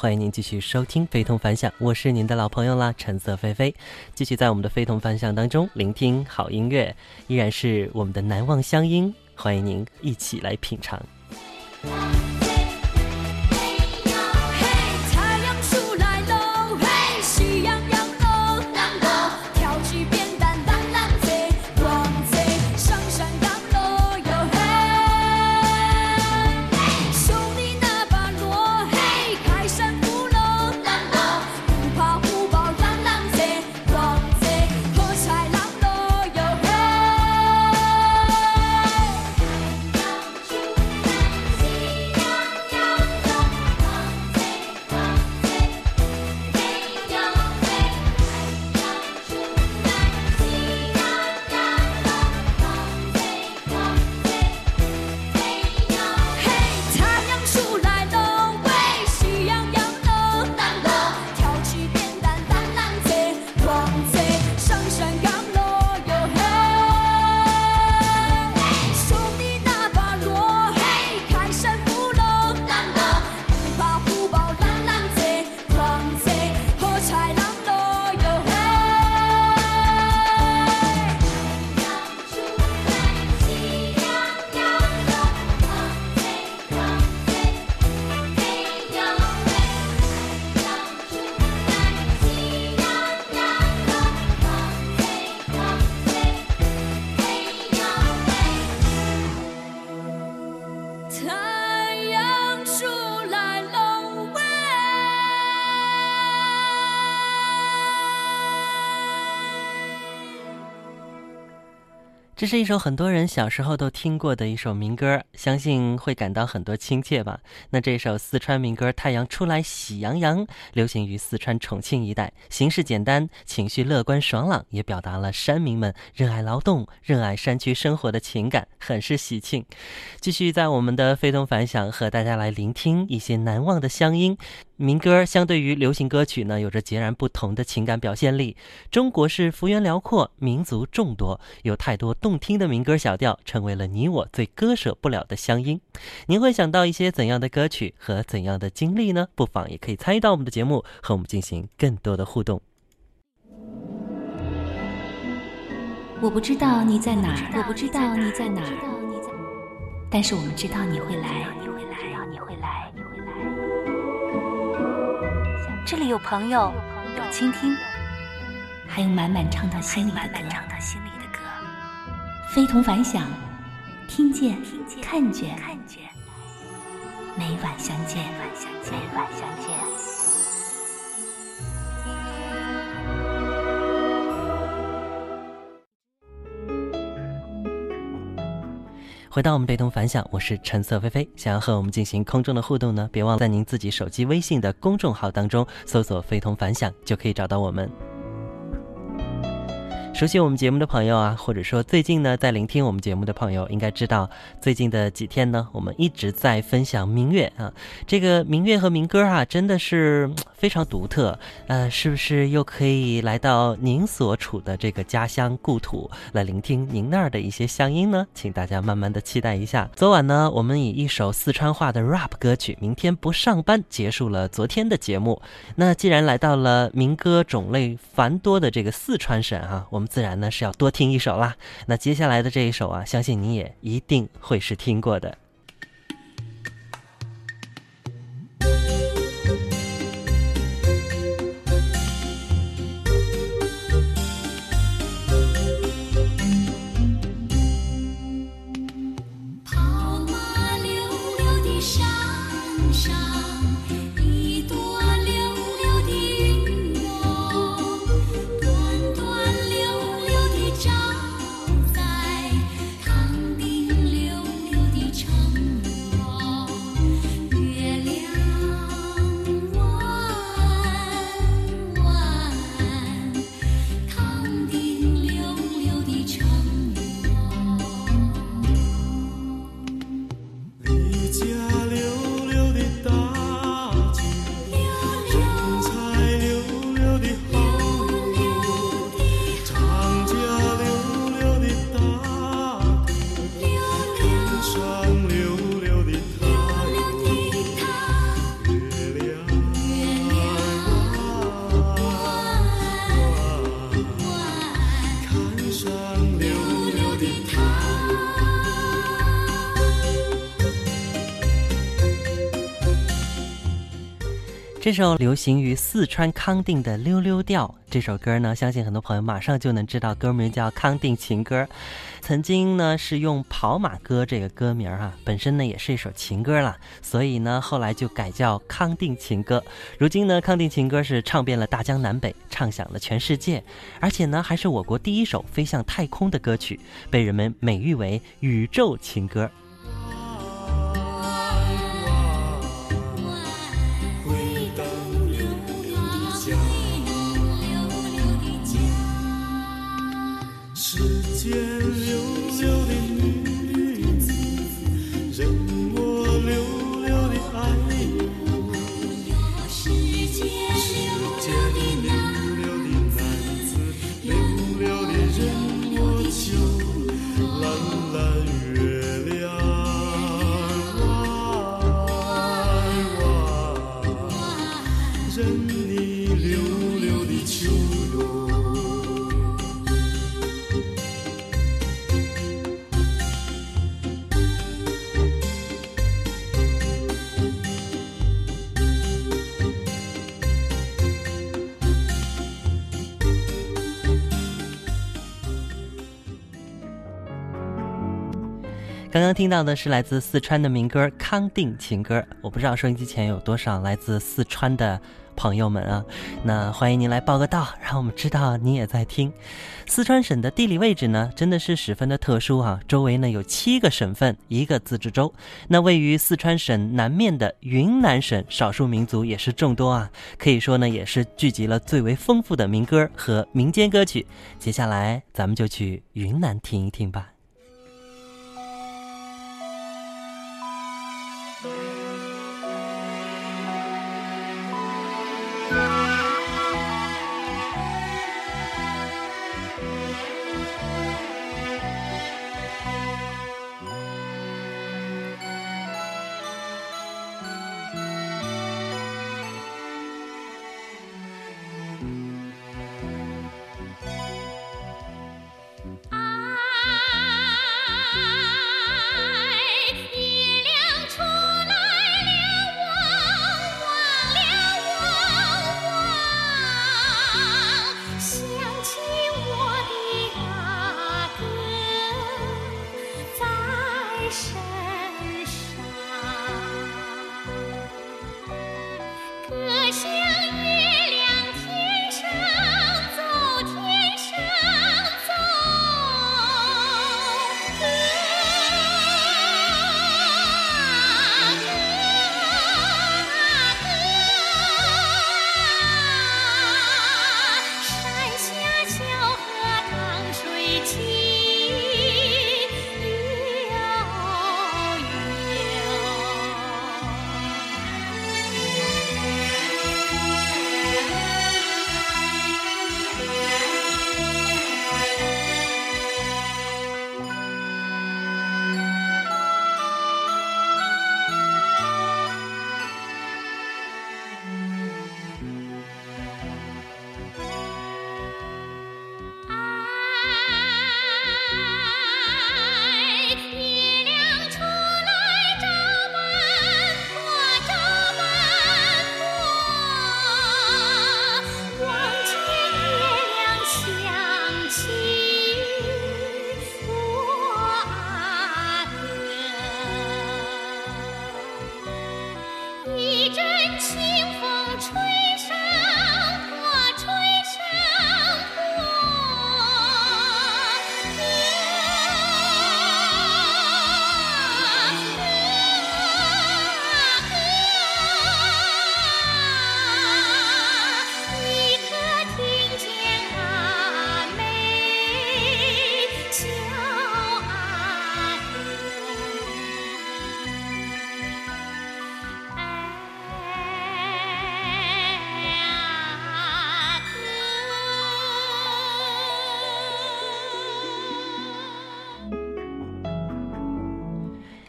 欢迎您继续收听《非同凡响》，我是您的老朋友啦，橙色菲菲。继续在我们的《非同凡响》当中聆听好音乐，依然是我们的难忘乡音，欢迎您一起来品尝。这是一首很多人小时候都听过的一首民歌，相信会感到很多亲切吧。那这首四川民歌《太阳出来喜洋洋》流行于四川重庆一带，形式简单，情绪乐观爽朗，也表达了山民们热爱劳动、热爱山区生活的情感，很是喜庆。继续在我们的非同凡响和大家来聆听一些难忘的乡音。民歌相对于流行歌曲呢，有着截然不同的情感表现力。中国是幅员辽阔，民族众多，有太多动听的民歌小调，成为了你我最割舍不了的乡音。您会想到一些怎样的歌曲和怎样的经历呢？不妨也可以参与到我们的节目，和我们进行更多的互动。我不知道你在哪儿，我不知道你在哪儿，但是我们知道你会来。这里有朋友，有倾听，还有满满唱到心里的歌，非同凡响，听见，看见，每晚相见，每晚相见。回到我们非同凡响，我是橙色菲菲。想要和我们进行空中的互动呢，别忘了在您自己手机微信的公众号当中搜索“非同凡响”，就可以找到我们。熟悉我们节目的朋友啊，或者说最近呢在聆听我们节目的朋友，应该知道最近的几天呢，我们一直在分享民乐啊。这个民乐和民歌啊，真的是非常独特。呃，是不是又可以来到您所处的这个家乡故土，来聆听您那儿的一些乡音呢？请大家慢慢的期待一下。昨晚呢，我们以一首四川话的 rap 歌曲《明天不上班》结束了昨天的节目。那既然来到了民歌种类繁多的这个四川省哈，我们。自然呢是要多听一首啦。那接下来的这一首啊，相信你也一定会是听过的。这首流行于四川康定的《溜溜调》这首歌呢，相信很多朋友马上就能知道，歌名叫《康定情歌》。曾经呢是用《跑马歌》这个歌名啊，本身呢也是一首情歌了，所以呢后来就改叫《康定情歌》。如今呢，《康定情歌》是唱遍了大江南北，唱响了全世界，而且呢还是我国第一首飞向太空的歌曲，被人们美誉为“宇宙情歌”。刚刚听到的是来自四川的民歌《康定情歌》，我不知道收音机前有多少来自四川的朋友们啊，那欢迎您来报个到，让我们知道你也在听。四川省的地理位置呢，真的是十分的特殊啊，周围呢有七个省份，一个自治州。那位于四川省南面的云南省，少数民族也是众多啊，可以说呢也是聚集了最为丰富的民歌和民间歌曲。接下来咱们就去云南听一听吧。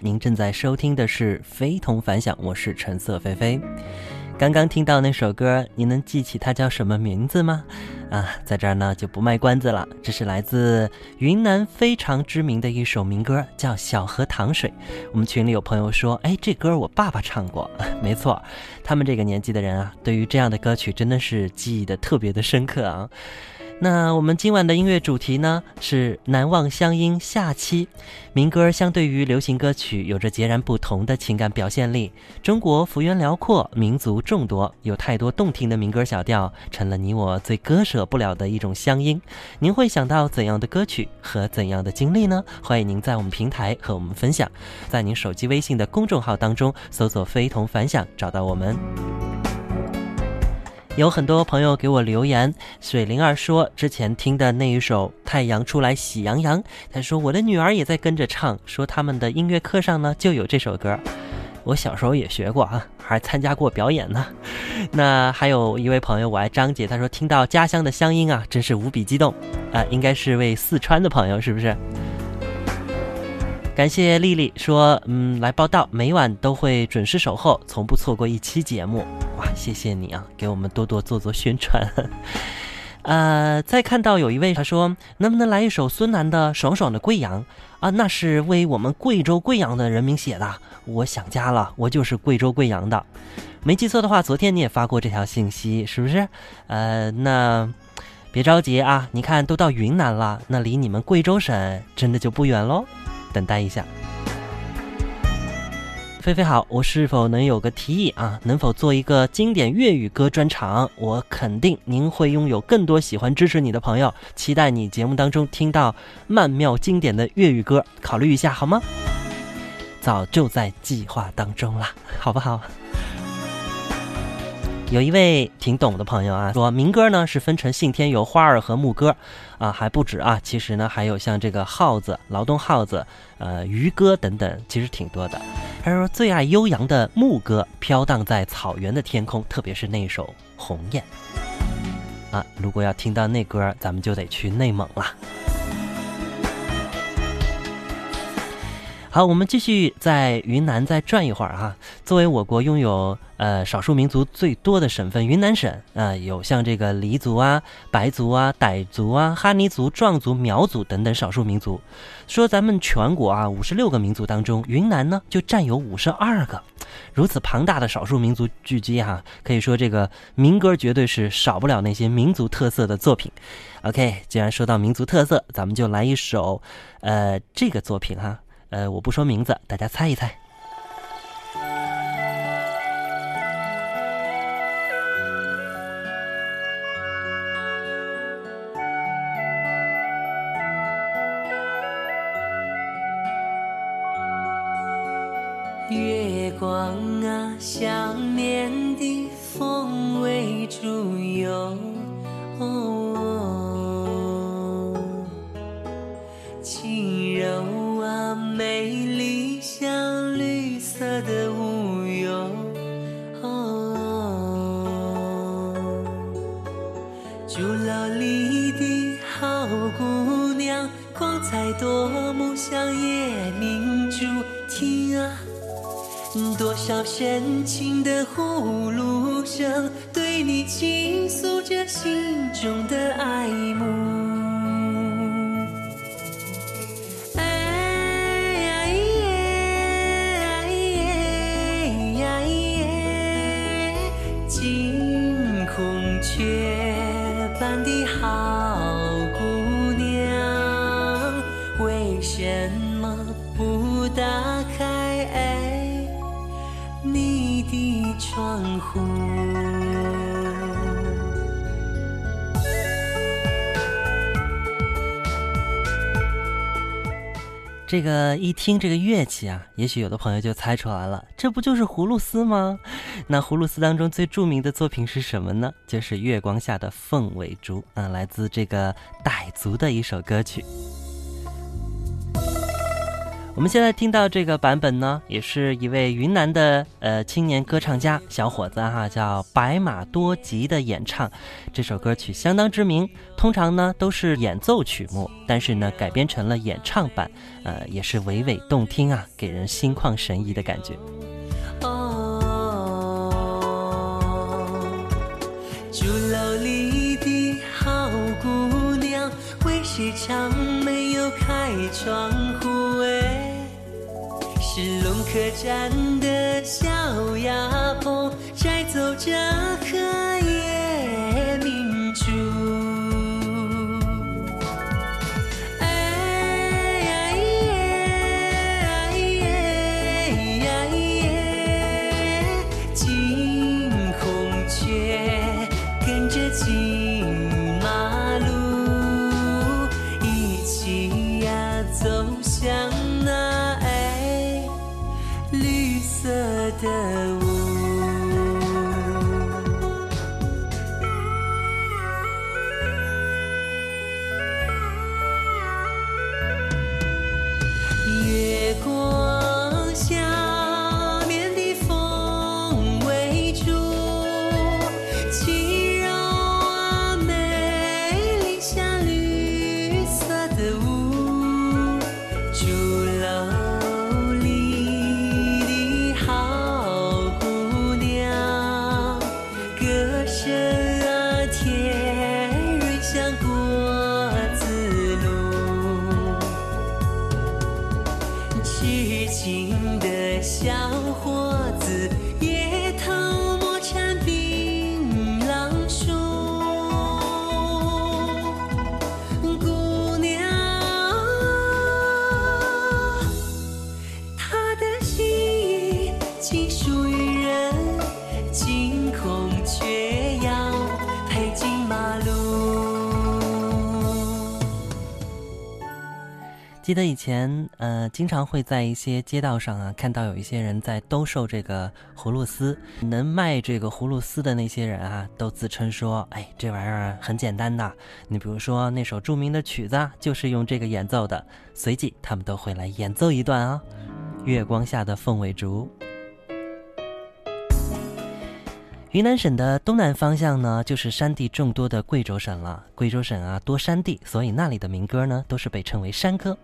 您正在收听的是《非同凡响》，我是橙色菲菲。刚刚听到那首歌，您能记起它叫什么名字吗？啊，在这儿呢就不卖关子了。这是来自云南非常知名的一首民歌，叫《小河淌水》。我们群里有朋友说，哎，这歌我爸爸唱过。没错，他们这个年纪的人啊，对于这样的歌曲真的是记忆的特别的深刻啊。那我们今晚的音乐主题呢是难忘乡音下期，民歌相对于流行歌曲有着截然不同的情感表现力。中国幅员辽阔，民族众多，有太多动听的民歌小调，成了你我最割舍不了的一种乡音。您会想到怎样的歌曲和怎样的经历呢？欢迎您在我们平台和我们分享，在您手机微信的公众号当中搜索“非同凡响”，找到我们。有很多朋友给我留言，水灵儿说之前听的那一首《太阳出来喜洋洋》，他说我的女儿也在跟着唱，说他们的音乐课上呢就有这首歌，我小时候也学过啊，还参加过表演呢。那还有一位朋友，我爱张姐，她说听到家乡的乡音啊，真是无比激动啊，应该是位四川的朋友，是不是？感谢丽丽说，嗯，来报道，每晚都会准时守候，从不错过一期节目。哇，谢谢你啊，给我们多多做做宣传。呃，再看到有一位他说，能不能来一首孙楠的《爽爽的贵阳》啊？那是为我们贵州贵阳的人民写的。我想家了，我就是贵州贵阳的。没记错的话，昨天你也发过这条信息，是不是？呃，那别着急啊，你看都到云南了，那离你们贵州省真的就不远喽。等待一下，菲菲好，我是否能有个提议啊？能否做一个经典粤语歌专场？我肯定您会拥有更多喜欢支持你的朋友，期待你节目当中听到曼妙经典的粤语歌，考虑一下好吗？早就在计划当中了，好不好？有一位挺懂的朋友啊，说民歌呢是分成信天游、花儿和牧歌，啊还不止啊，其实呢还有像这个号子、劳动号子、呃渔歌等等，其实挺多的。他说最爱悠扬的牧歌，飘荡在草原的天空，特别是那首《鸿雁》啊。如果要听到那歌，咱们就得去内蒙了。好，我们继续在云南再转一会儿哈。作为我国拥有呃少数民族最多的省份，云南省啊，有像这个黎族啊、白族啊、傣族啊、哈尼族、壮族、苗族等等少数民族。说咱们全国啊五十六个民族当中，云南呢就占有五十二个。如此庞大的少数民族聚集哈，可以说这个民歌绝对是少不了那些民族特色的作品。OK，既然说到民族特色，咱们就来一首呃这个作品哈。呃，我不说名字，大家猜一猜。月光啊，想念的风味猪多少深情的呼噜声，对你倾诉着心中的爱慕。这个一听这个乐器啊，也许有的朋友就猜出来了，这不就是葫芦丝吗？那葫芦丝当中最著名的作品是什么呢？就是《月光下的凤尾竹》啊，来自这个傣族的一首歌曲。我们现在听到这个版本呢，也是一位云南的呃青年歌唱家，小伙子哈，叫白马多吉的演唱，这首歌曲相当知名，通常呢都是演奏曲目，但是呢改编成了演唱版，呃，也是娓娓动听啊，给人心旷神怡的感觉。哦。竹楼里的好姑娘，为谁唱？没有开窗户。哎。是龙客栈的小丫头摘走这颗记得以前，呃，经常会在一些街道上啊，看到有一些人在兜售这个葫芦丝。能卖这个葫芦丝的那些人啊，都自称说：“哎，这玩意儿很简单的。你比如说那首著名的曲子，就是用这个演奏的。”随即他们都会来演奏一段啊，《月光下的凤尾竹》。云南省的东南方向呢，就是山地众多的贵州省了。贵州省啊，多山地，所以那里的民歌呢，都是被称为山歌。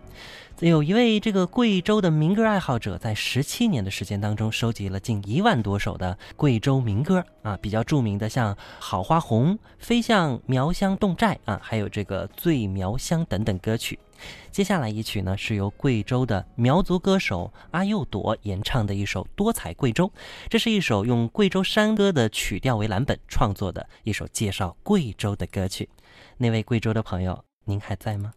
有一位这个贵州的民歌爱好者，在十七年的时间当中，收集了近一万多首的贵州民歌啊，比较著名的像《好花红》《飞向苗乡侗寨》啊，还有这个《醉苗乡》等等歌曲。接下来一曲呢，是由贵州的苗族歌手阿佑朵演唱的一首《多彩贵州》，这是一首用贵州山歌的曲调为蓝本创作的一首介绍贵州的歌曲。那位贵州的朋友，您还在吗？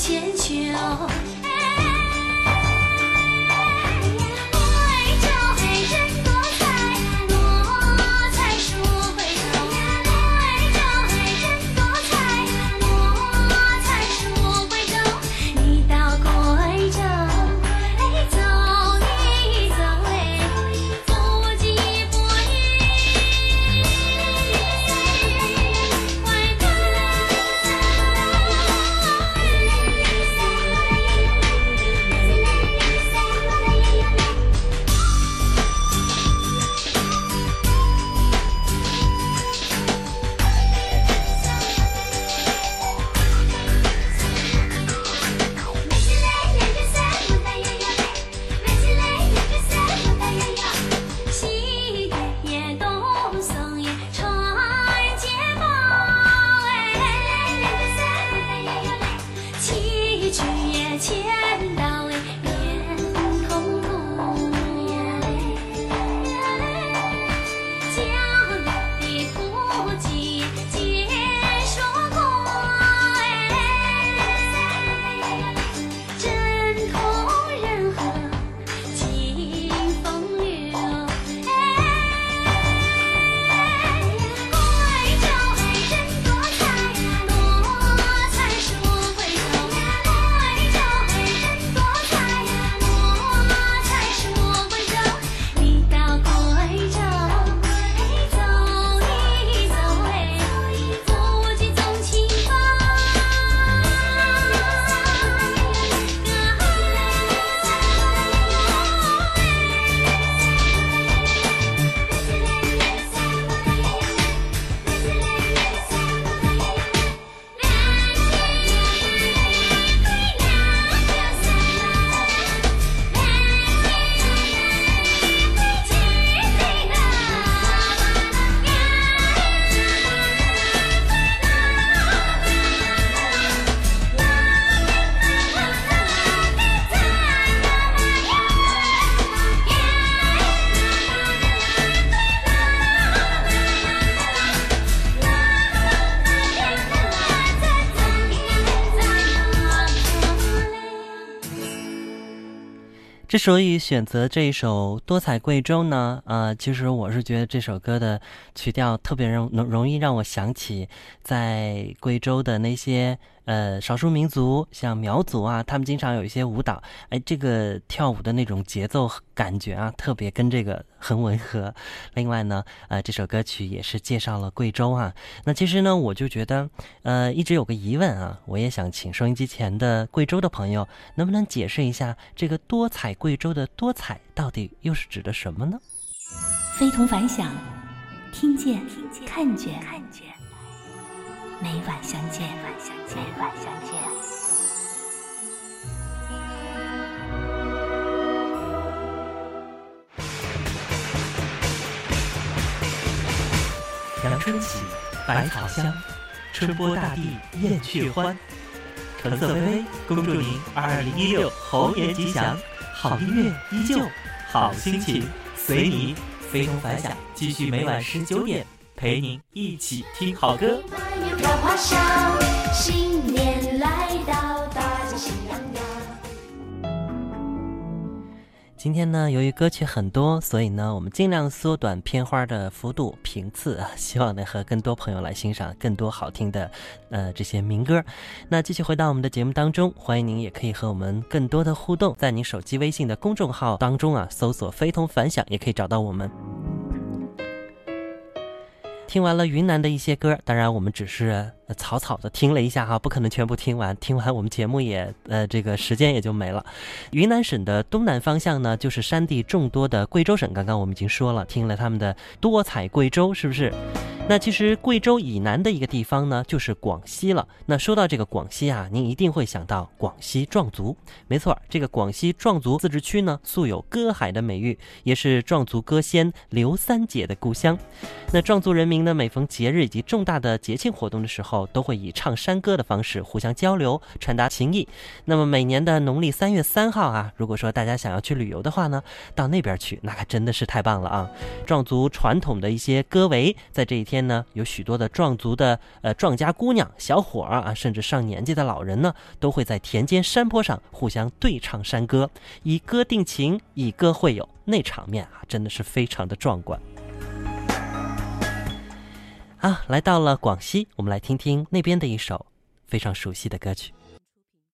千秋。之所以选择这一首《多彩贵州》呢，呃，其实我是觉得这首歌的曲调特别容容容易让我想起在贵州的那些呃少数民族，像苗族啊，他们经常有一些舞蹈，哎，这个跳舞的那种节奏感觉啊，特别跟这个很吻合。另外呢，呃，这首歌曲也是介绍了贵州啊。那其实呢，我就觉得，呃，一直有个疑问啊，我也想请收音机前的贵州的朋友，能不能解释一下这个多彩贵州的多彩到底又是指的什么呢？非同凡响，听见，看见，每晚相见，每晚相见。阳春起，百草香，春播大地燕雀欢。橙色微微恭祝您二零一六猴年吉祥，好音乐依旧，好心情随你，非同凡响。继续每晚十九点陪您一起听好歌。花香，新年来到，大家喜洋洋。今天呢，由于歌曲很多，所以呢，我们尽量缩短片花的幅度频次，希望能和更多朋友来欣赏更多好听的呃这些民歌。那继续回到我们的节目当中，欢迎您也可以和我们更多的互动，在您手机微信的公众号当中啊，搜索“非同凡响”也可以找到我们。听完了云南的一些歌，当然我们只是草草的听了一下哈，不可能全部听完。听完我们节目也呃这个时间也就没了。云南省的东南方向呢，就是山地众多的贵州省。刚刚我们已经说了，听了他们的多彩贵州，是不是？那其实贵州以南的一个地方呢，就是广西了。那说到这个广西啊，您一定会想到广西壮族。没错，这个广西壮族自治区呢，素有歌海的美誉，也是壮族歌仙刘三姐的故乡。那壮族人民呢，每逢节日以及重大的节庆活动的时候，都会以唱山歌的方式互相交流，传达情谊。那么每年的农历三月三号啊，如果说大家想要去旅游的话呢，到那边去，那可真的是太棒了啊！壮族传统的一些歌维，在这一天呢，有许多的壮族的呃壮家姑娘、小伙儿啊，甚至上年纪的老人呢，都会在田间山坡上互相对唱山歌，以歌定情，以歌会友，那场面啊，真的是非常的壮观。啊，来到了广西，我们来听听那边的一首非常熟悉的歌曲。